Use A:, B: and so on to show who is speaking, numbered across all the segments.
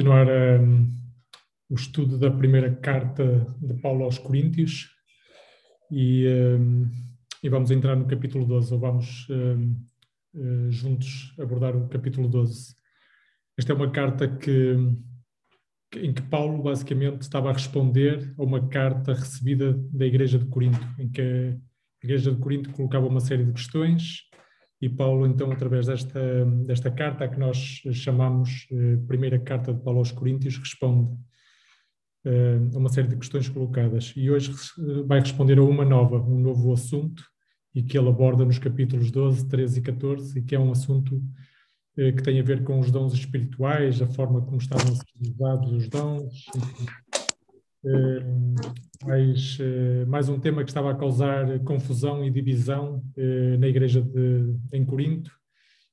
A: continuar um, o estudo da primeira carta de Paulo aos Coríntios e, um, e vamos entrar no capítulo 12, ou vamos um, eh, juntos abordar o capítulo 12. Esta é uma carta que, em que Paulo basicamente estava a responder a uma carta recebida da Igreja de Corinto, em que a Igreja de Corinto colocava uma série de questões e Paulo, então, através desta, desta carta, que nós chamamos eh, Primeira Carta de Paulo aos Coríntios, responde eh, a uma série de questões colocadas. E hoje vai responder a uma nova, um novo assunto, e que ele aborda nos capítulos 12, 13 e 14, e que é um assunto eh, que tem a ver com os dons espirituais, a forma como estavam usados os dons, mais, eh, mais um tema que estava a causar confusão e divisão eh, na igreja de, em Corinto.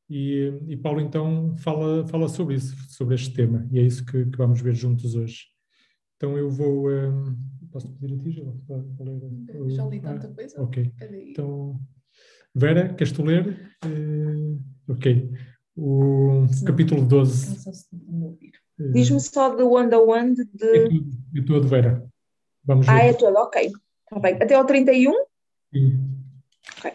A: E, e, Paulo então fala, fala sobre isso, sobre este tema, e é isso que, que vamos ver juntos hoje. Então eu vou. Um, posso pedir a ti,
B: já? Já li tanta coisa.
A: Ok. Então, Vera, queres tu ler? Uh, ok. O capítulo 12.
C: Diz-me só do one on one de.
A: É tudo, Vera.
C: Vamos ver. Ah, é todo, ok. Tá bem. Até ao 31? Sim. Ok.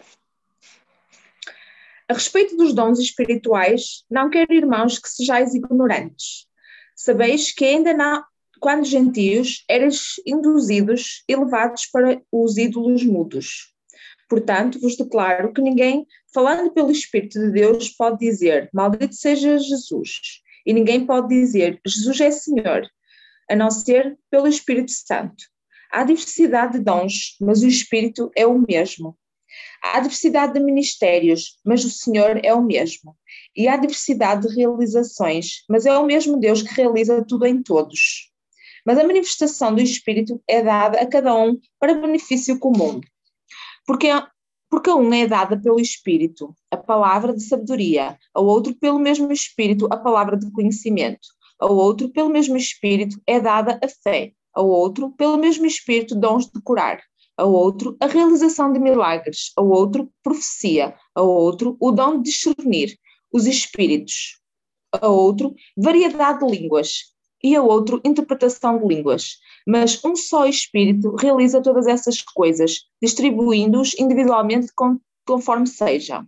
C: A respeito dos dons espirituais, não quero, irmãos, que sejais ignorantes. Sabeis que ainda não, quando gentios, eres induzidos e levados para os ídolos mudos. Portanto, vos declaro que ninguém, falando pelo Espírito de Deus, pode dizer: Maldito seja Jesus e ninguém pode dizer Jesus é Senhor, a não ser pelo Espírito Santo. Há diversidade de dons, mas o Espírito é o mesmo. Há diversidade de ministérios, mas o Senhor é o mesmo. E há diversidade de realizações, mas é o mesmo Deus que realiza tudo em todos. Mas a manifestação do Espírito é dada a cada um para benefício comum. Porque porque a um é dada pelo Espírito a palavra de sabedoria, ao outro pelo mesmo Espírito a palavra de conhecimento, ao outro pelo mesmo Espírito é dada a fé, ao outro pelo mesmo Espírito dons de curar, ao outro a realização de milagres, ao outro profecia, ao outro o dom de discernir os espíritos, ao outro variedade de línguas, e a outro interpretação de línguas. Mas um só Espírito realiza todas essas coisas, distribuindo-os individualmente conforme seja.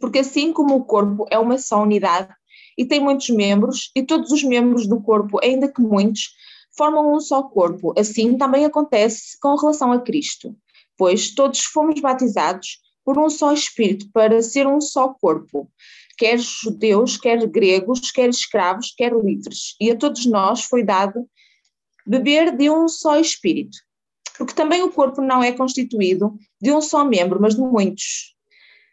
C: Porque assim como o corpo é uma só unidade e tem muitos membros, e todos os membros do corpo, ainda que muitos, formam um só corpo, assim também acontece com relação a Cristo. Pois todos fomos batizados por um só Espírito para ser um só corpo quer judeus, quer gregos, quer escravos, quer livres. E a todos nós foi dado beber de um só espírito. Porque também o corpo não é constituído de um só membro, mas de muitos.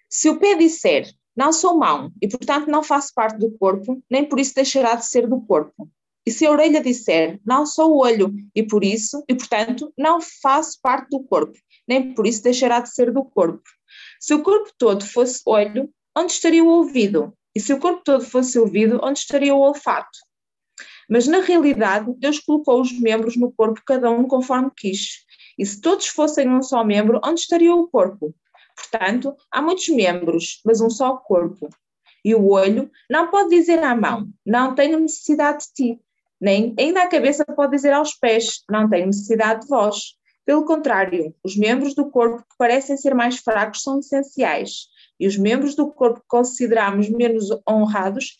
C: Se o pé disser, não sou mão, e portanto não faço parte do corpo, nem por isso deixará de ser do corpo. E se a orelha disser, não sou olho, e por isso, e portanto, não faço parte do corpo, nem por isso deixará de ser do corpo. Se o corpo todo fosse olho, onde estaria o ouvido? E se o corpo todo fosse ouvido, onde estaria o olfato? Mas na realidade, Deus colocou os membros no corpo, cada um conforme quis. E se todos fossem um só membro, onde estaria o corpo? Portanto, há muitos membros, mas um só corpo. E o olho não pode dizer à mão, não tenho necessidade de ti. Nem ainda a cabeça pode dizer aos pés, não tenho necessidade de vós. Pelo contrário, os membros do corpo que parecem ser mais fracos são essenciais e os membros do corpo que consideramos menos honrados,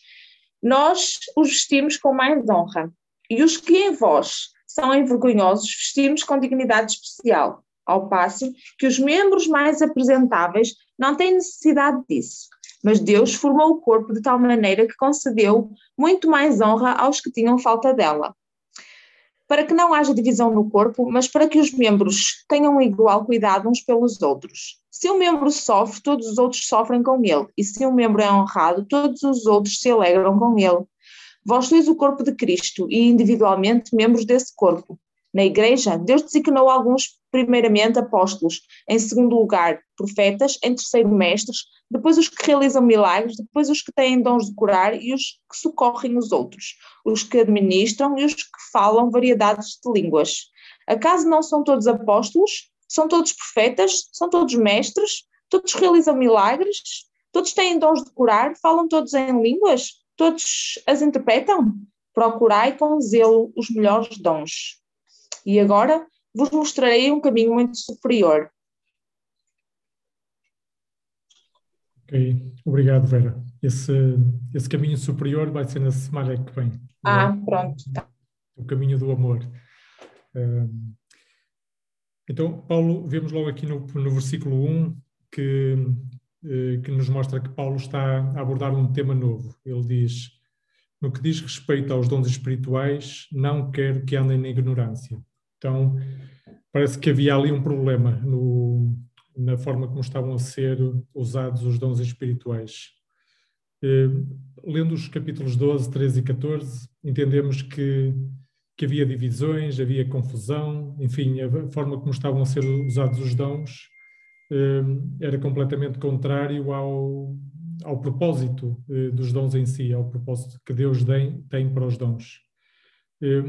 C: nós os vestimos com mais honra. E os que em vós são envergonhosos, vestimos com dignidade especial, ao passo que os membros mais apresentáveis não têm necessidade disso. Mas Deus formou o corpo de tal maneira que concedeu muito mais honra aos que tinham falta dela para que não haja divisão no corpo, mas para que os membros tenham igual cuidado uns pelos outros. Se um membro sofre, todos os outros sofrem com ele, e se um membro é honrado, todos os outros se alegram com ele. Vós sois o corpo de Cristo e individualmente membros desse corpo. Na Igreja, Deus designou alguns, primeiramente, apóstolos, em segundo lugar, profetas, em terceiro, mestres, depois os que realizam milagres, depois os que têm dons de curar e os que socorrem os outros, os que administram e os que falam variedades de línguas. Acaso não são todos apóstolos? São todos profetas? São todos mestres? Todos realizam milagres? Todos têm dons de curar? Falam todos em línguas? Todos as interpretam? Procurai com zelo os melhores dons. E agora vos mostrarei um caminho muito superior.
A: Ok, obrigado, Vera. Esse, esse caminho superior vai ser na semana que vem.
C: Ah, pronto.
A: O caminho do amor. Então, Paulo, vemos logo aqui no, no versículo 1 que, eh, que nos mostra que Paulo está a abordar um tema novo. Ele diz: No que diz respeito aos dons espirituais, não quero que andem na ignorância. Então, parece que havia ali um problema no, na forma como estavam a ser usados os dons espirituais. Eh, lendo os capítulos 12, 13 e 14, entendemos que, que havia divisões, havia confusão, enfim, a forma como estavam a ser usados os dons eh, era completamente contrário ao, ao propósito eh, dos dons em si, ao propósito que Deus tem, tem para os dons.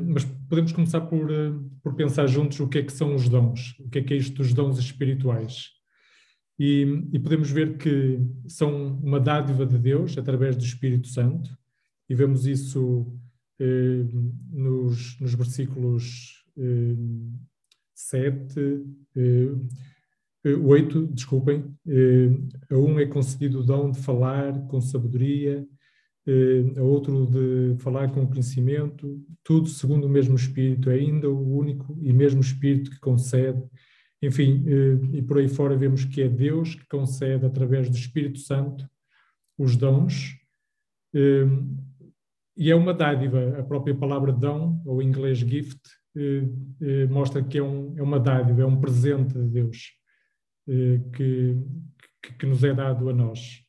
A: Mas podemos começar por, por pensar juntos o que é que são os dons, o que é que é isto dos dons espirituais. E, e, podemos ver que são uma dádiva de Deus através do Espírito Santo, e vemos isso eh, nos, nos, versículos eh, 7, eh, 8, desculpem. Eh, a um é concedido o dom de falar com sabedoria, eh, a outro de falar com conhecimento, tudo segundo o mesmo Espírito, é ainda o único e mesmo Espírito que concede enfim, eh, e por aí fora vemos que é Deus que concede, através do Espírito Santo, os dons. Eh, e é uma dádiva, a própria palavra dom, ou em inglês gift, eh, mostra que é, um, é uma dádiva, é um presente de Deus que, que nos é dado a nós.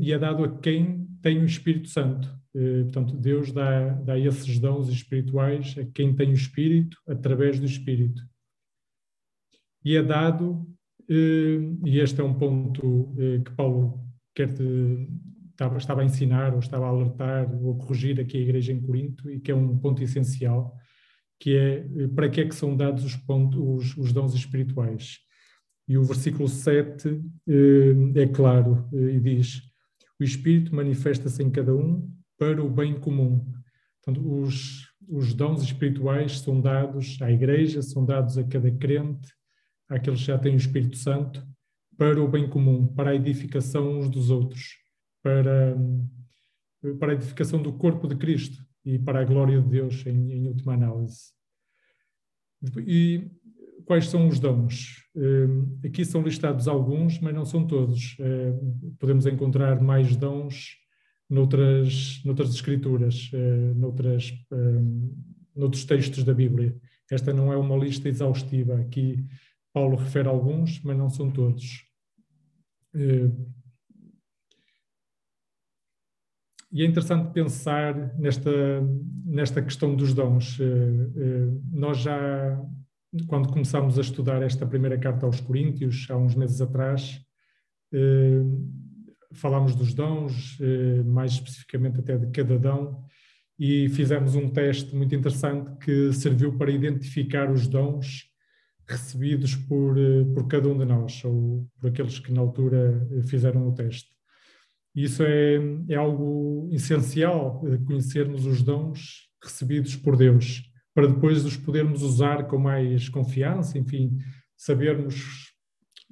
A: E é dado a quem tem o Espírito Santo. Portanto, Deus dá, dá esses dons espirituais a quem tem o Espírito, através do Espírito e é dado, eh, e este é um ponto eh, que Paulo quer estava, estava a ensinar, ou estava a alertar, ou a corrigir aqui a igreja em Corinto, e que é um ponto essencial, que é eh, para que é que são dados os, pontos, os, os dons espirituais. E o versículo 7 é claro e diz: O Espírito manifesta-se em cada um para o bem comum. Portanto, os, os dons espirituais são dados à igreja, são dados a cada crente, àqueles que já têm o Espírito Santo, para o bem comum, para a edificação uns dos outros, para, para a edificação do corpo de Cristo e para a glória de Deus, em, em última análise. E quais são os dons? Eh, aqui são listados alguns, mas não são todos. Eh, podemos encontrar mais dons noutras, noutras escrituras, eh, noutras, noutros textos da Bíblia. Esta não é uma lista exaustiva. Aqui Paulo refere alguns, mas não são todos. E é interessante pensar nesta, nesta questão dos dons. Nós já, quando começámos a estudar esta primeira carta aos Coríntios, há uns meses atrás, falámos dos dons, mais especificamente até de cada dom, e fizemos um teste muito interessante que serviu para identificar os dons recebidos por, eh, por cada um de nós, ou por aqueles que na altura eh, fizeram o teste. Isso é, é algo essencial, eh, conhecermos os dons recebidos por Deus, para depois os podermos usar com mais confiança, enfim, sabermos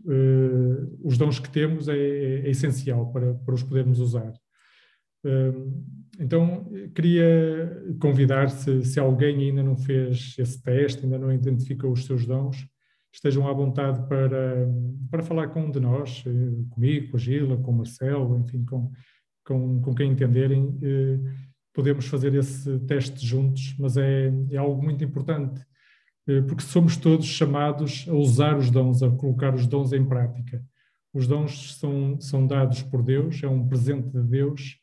A: uh, os dons que temos é, é, é essencial para, para os podermos usar. Uh, então, queria convidar, se, se alguém ainda não fez esse teste, ainda não identificou os seus dons, estejam à vontade para, para falar com um de nós, eh, comigo, com a Gila, com o Marcelo, enfim, com, com, com quem entenderem. Eh, podemos fazer esse teste juntos, mas é, é algo muito importante, eh, porque somos todos chamados a usar os dons, a colocar os dons em prática. Os dons são, são dados por Deus, é um presente de Deus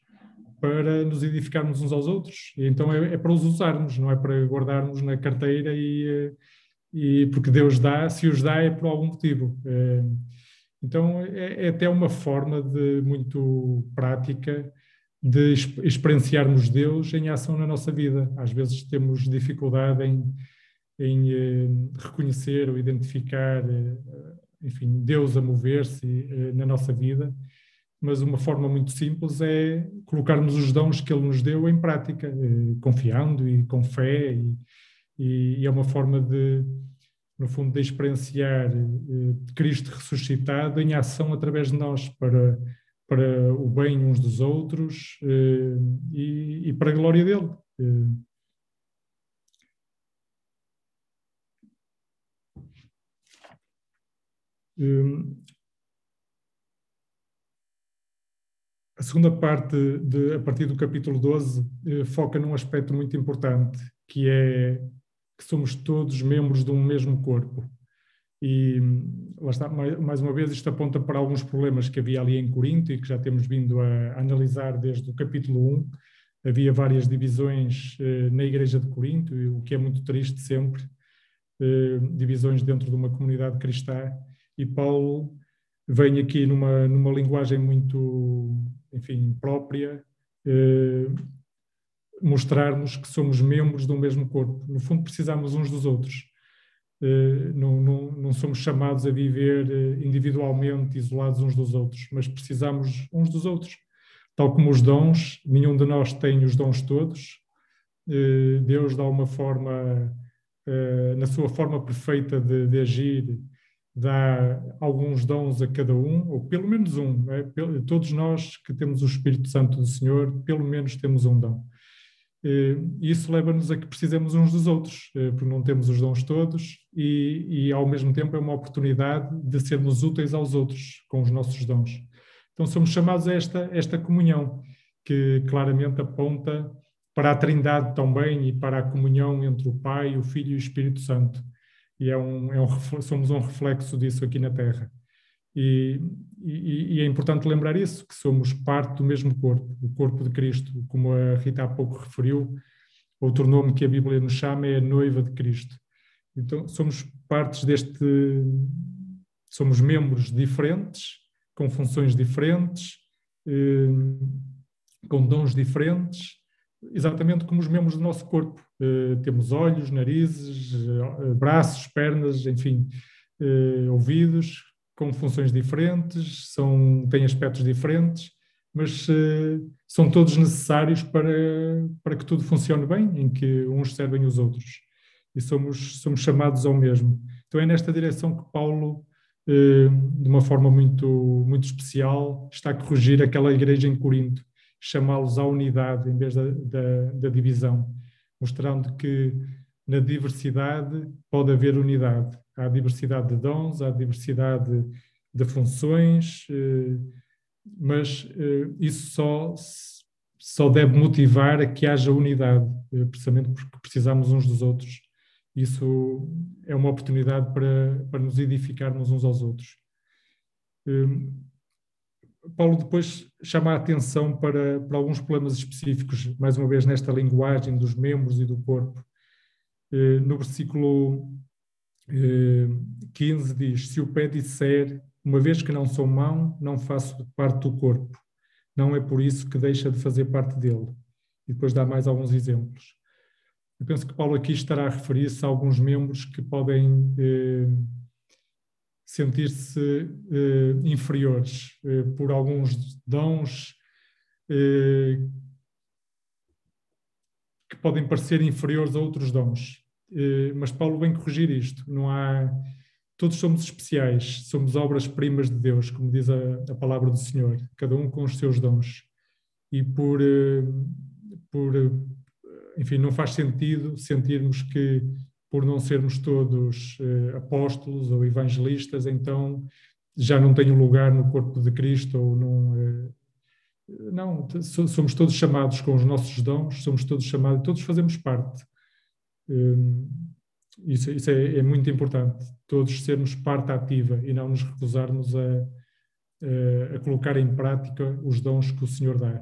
A: para nos edificarmos uns aos outros. E então é, é para os usarmos, não é para guardarmos na carteira e e porque Deus dá, se os dá é por algum motivo. É, então é, é até uma forma de muito prática de experienciarmos Deus em ação na nossa vida. Às vezes temos dificuldade em, em eh, reconhecer ou identificar, eh, enfim, Deus a mover-se eh, na nossa vida. mas uma forma muito simples é colocarmos os dons que Ele nos deu em prática, eh, confiando e com fé, e, e é uma forma de, no fundo, de experienciar eh, Cristo ressuscitado em ação através de nós, para, para o bem uns dos outros eh, e, e para a glória dele. A segunda parte, de, a partir do capítulo 12, eh, foca num aspecto muito importante, que é que somos todos membros de um mesmo corpo. E lá está, mais uma vez, isto aponta para alguns problemas que havia ali em Corinto e que já temos vindo a analisar desde o capítulo 1. Havia várias divisões eh, na Igreja de Corinto, o que é muito triste sempre, eh, divisões dentro de uma comunidade cristã. E Paulo vem aqui numa, numa linguagem muito enfim, própria, eh, mostrarmos que somos membros do mesmo corpo. No fundo, precisamos uns dos outros. Eh, não, não, não, somos chamados a viver eh, individualmente, isolados uns dos outros, mas precisamos uns dos outros. Tal como os dons, nenhum de nós tem os dons todos. Eh, Deus dá uma forma, na sua forma perfeita de, de agir, dá alguns dons a cada um, ou pelo menos um. É? Todos nós que temos o Espírito Santo do Senhor, pelo menos temos um dom. E isso leva-nos a que precisemos uns dos outros, eh, porque não temos os dons todos e, e, ao mesmo tempo, é uma oportunidade de sermos úteis aos outros com os nossos dons. Então, somos chamados a esta, esta comunhão, que claramente aponta para a Trindade também e para a comunhão entre o Pai, o Filho e o Espírito Santo e é um, é um, somos um reflexo disso aqui na Terra. E, e, e, é importante lembrar isso, que somos parte do mesmo corpo, o corpo de Cristo, como a Rita há pouco referiu, outro nome que a Bíblia nos chama é a noiva de Cristo. Então somos partes deste, somos membros diferentes, com funções diferentes, eh, com dons diferentes, exatamente como os membros do nosso corpo. Uh, temos olhos, narizes, uh, braços, pernas, enfim, ouvidos, com funções diferentes, são, têm aspectos diferentes, mas são todos necessários para, para que tudo funcione bem, em que uns servem os outros. E somos, somos chamados ao mesmo. Então é nesta direção que Paulo, de uma forma muito, muito especial, está a corrigir aquela igreja em Corinto chamá-los à unidade em vez da, da, da, divisão, mostrando que na diversidade pode haver unidade. Há diversidade de dons, há diversidade de funções, eh, mas eh, isso só, só deve motivar a que haja unidade, eh, precisamente porque precisamos uns dos outros. Isso é uma oportunidade para, para nos edificarmos uns aos outros. Paulo depois chama a atenção para, para alguns problemas específicos, mais uma vez nesta linguagem dos membros e do corpo. No versículo 15 eh, diz: Se o pé disser, uma vez que não sou mão, não faço parte do corpo, não é por isso que deixa de fazer parte dele. E depois dá mais alguns exemplos. Eu penso que Paulo aqui estará a referir-se a alguns membros que podem eh, sentir-se uh, inferiores uh, por alguns dons uh, que podem parecer inferiores a outros dons. Mas Paulo vem corrigir isto. Não há. Todos somos especiais, somos obras-primas de Deus, como diz a, a, palavra do Senhor, cada um com os seus dons. E por, por enfim, não faz sentido sentirmos que por não sermos todos apóstolos ou evangelistas, então já não tenho lugar no corpo de Cristo ou não. Não, somos todos chamados com os nossos dons, somos todos chamados, todos fazemos parte. Um, isso, isso é, é, muito importante, todos sermos parte ativa e não nos recusarmos a, a, colocar em prática os dons que o Senhor dá.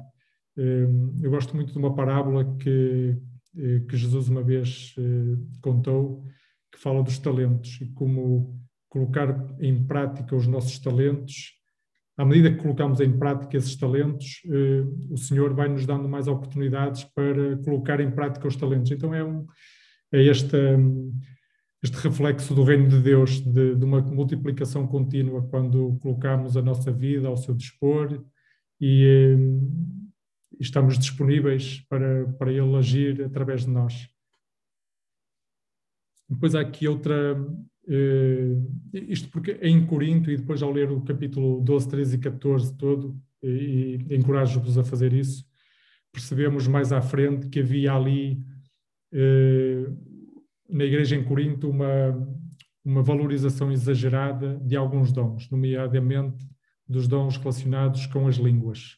A: Um, eu gosto muito de uma parábola que, eh, que Jesus uma vez eh, contou, que fala dos talentos e como colocar em prática os nossos talentos. À medida que colocamos em prática esses talentos, eh, o Senhor vai nos dando mais oportunidades para colocar em prática os talentos. Então é, um, é este, este reflexo do reino de Deus, de, de uma multiplicação contínua, quando colocamos a nossa vida ao seu dispor, e, e estamos disponíveis para, para Ele agir através de nós. Depois há aqui outra, Uh, isto porque é em Corinto, e depois ao ler o capítulo 12, 13 e 14 todo, e, e encorajo-vos a fazer isso, percebemos mais à frente que havia ali na igreja em Corinto uma, uma valorização exagerada de alguns dons, nomeadamente dos dons relacionados com as línguas.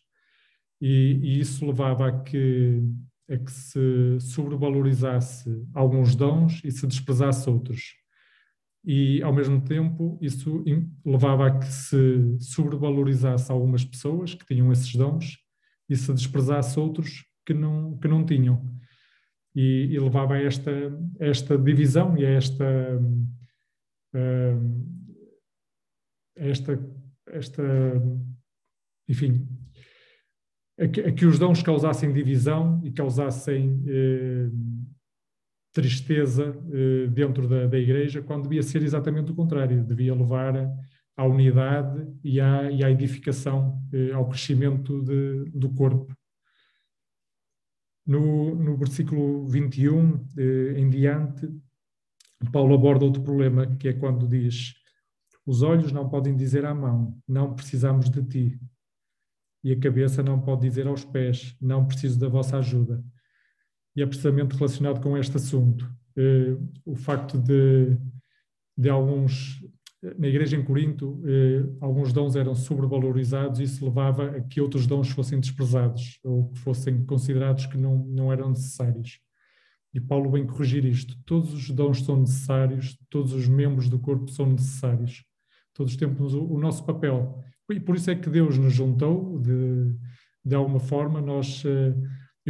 A: E, e isso levava a que, a que se sobrevalorizasse alguns dons e se desprezasse outros e, ao mesmo tempo, isso levava a que se sobrevalorizasse algumas pessoas que tinham esses dons e se desprezasse outros que não, que não tinham. E, e levava a esta, esta divisão e a esta, a esta, esta enfim, a que, a que, os dons causassem divisão e causassem eh, tristeza eh, dentro da, da, igreja, quando devia ser exatamente o contrário, devia levar à unidade e à, e à edificação, eh, ao crescimento de, do corpo. No, no versículo 21 eh, em diante, Paulo aborda outro problema, que é quando diz: Os olhos não podem dizer à mão, não precisamos de ti. E a cabeça não pode dizer aos pés, não preciso da vossa ajuda e é precisamente relacionado com este assunto. Eh, o facto de, de alguns, na igreja em Corinto, eh, alguns dons eram sobrevalorizados e isso levava a que outros dons fossem desprezados ou que fossem considerados que não, não eram necessários. E Paulo vem corrigir isto. Todos os dons são necessários, todos os membros do corpo são necessários. Todos temos o, o nosso papel. E por isso é que Deus nos juntou, de, de alguma forma, nós eh,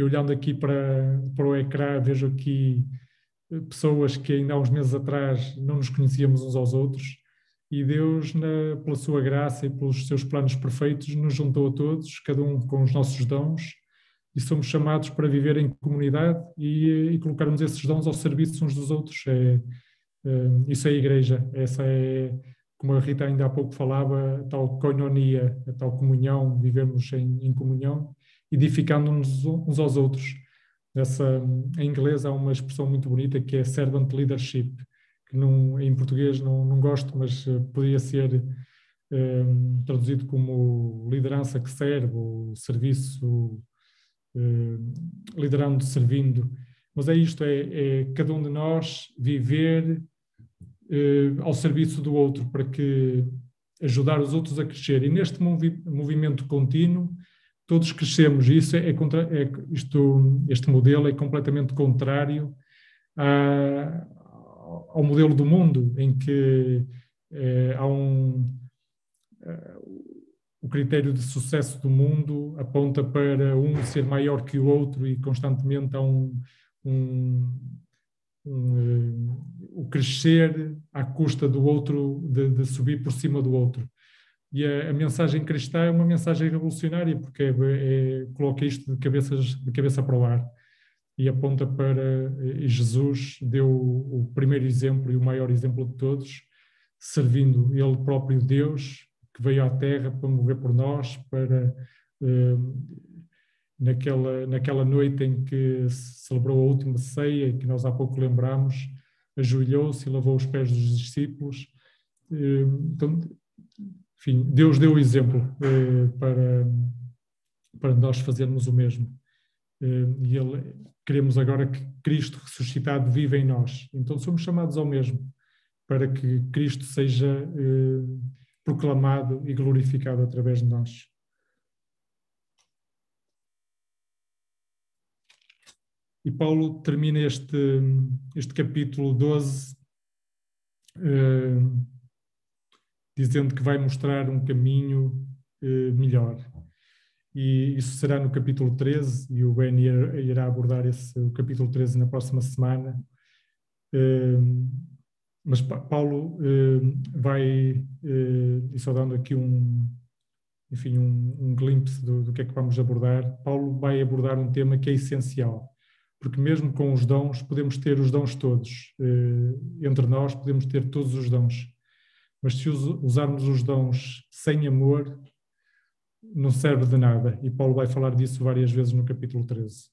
A: olhando aqui para, para o ecrã, vejo aqui eh, pessoas que ainda há uns meses atrás não nos conhecíamos uns aos outros, e Deus, na, pela sua graça e pelos seus planos perfeitos, nos juntou a todos, cada um com os nossos dons, e somos chamados para viver em comunidade e, e colocarmos esses dons ao serviço uns dos outros. É, é, isso é a igreja, essa é, como a Rita ainda há pouco falava, a tal koinonia, a tal comunhão, vivemos em, em comunhão, edificando-nos uns aos outros. Essa, em inglês há uma expressão muito bonita que é servant leadership, que não, em português não, não gosto, mas uh, podia ser um, traduzido como liderança que serve, ou serviço, uh, liderando, servindo. Mas é isto, é, é cada um de nós viver uh, ao serviço do outro para que ajudar os outros a crescer. E neste movi movimento contínuo, todos crescemos. Isso é, contra, é isto, este modelo é completamente contrário a, ao modelo do mundo, em que é, há um. É, o critério de sucesso do mundo aponta para um ser maior que o outro e constantemente há um, um, um o crescer à custa do outro, de, de subir por cima do outro. E a, a, mensagem cristã é uma mensagem revolucionária, porque é, é, coloca isto de, cabeças, de cabeça para o ar e aponta para. Jesus deu o primeiro exemplo e o maior exemplo de todos, servindo Ele próprio Deus, que veio à Terra para morrer por nós, para. Uh, naquela, naquela noite em que celebrou a última ceia, que nós há pouco lembramos, ajoelhou-se e lavou os pés dos discípulos. Uh, então, enfim, Deus deu o exemplo eh, para, para nós fazermos o mesmo. Eh, e ele, queremos agora que Cristo ressuscitado viva em nós. Então somos chamados ao mesmo, para que Cristo seja eh, proclamado e glorificado através de nós. E Paulo termina este, este capítulo 12 dizendo que vai mostrar um caminho eh, melhor. E isso será no capítulo 13, e o Ben irá abordar esse, o capítulo 13 na próxima semana. Eh, mas Paulo eh, vai, eh, e só dando aqui um, enfim, um, um glimpse do, do que é que vamos abordar, Paulo vai abordar um tema que é essencial, porque mesmo com os dons, podemos ter os dons todos. Entre nós, podemos ter todos os dons mas se usarmos os dons sem amor, não serve de nada. E Paulo vai falar disso várias vezes no capítulo 13.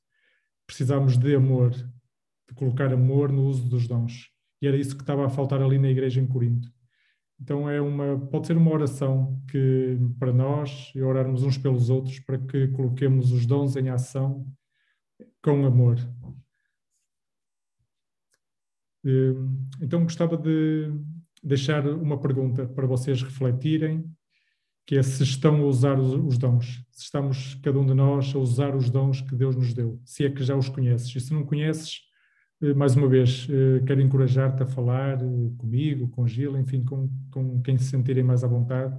A: Precisamos de amor, de colocar amor no uso dos dons. E era isso que estava a faltar ali na igreja em Corinto. Então é uma, pode ser uma oração que para nós e orarmos uns pelos outros para que coloquemos os dons em ação com amor. Hum, então gostava de deixar uma pergunta para vocês refletirem, que é se estão a usar os dons, se estamos cada um de nós a usar os dons que Deus nos deu, se é que já os conheces. E se não conheces, eh, mais uma vez, eh, quero encorajar-te a falar eh, comigo, com Gil, enfim, com, com quem se sentirem mais à vontade,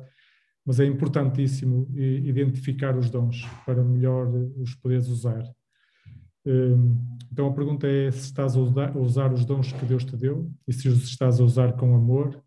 A: mas é importantíssimo identificar os dons para melhor os poderes usar. Então a pergunta é se estás a usar os dons que Deus te deu e se os estás a usar com amor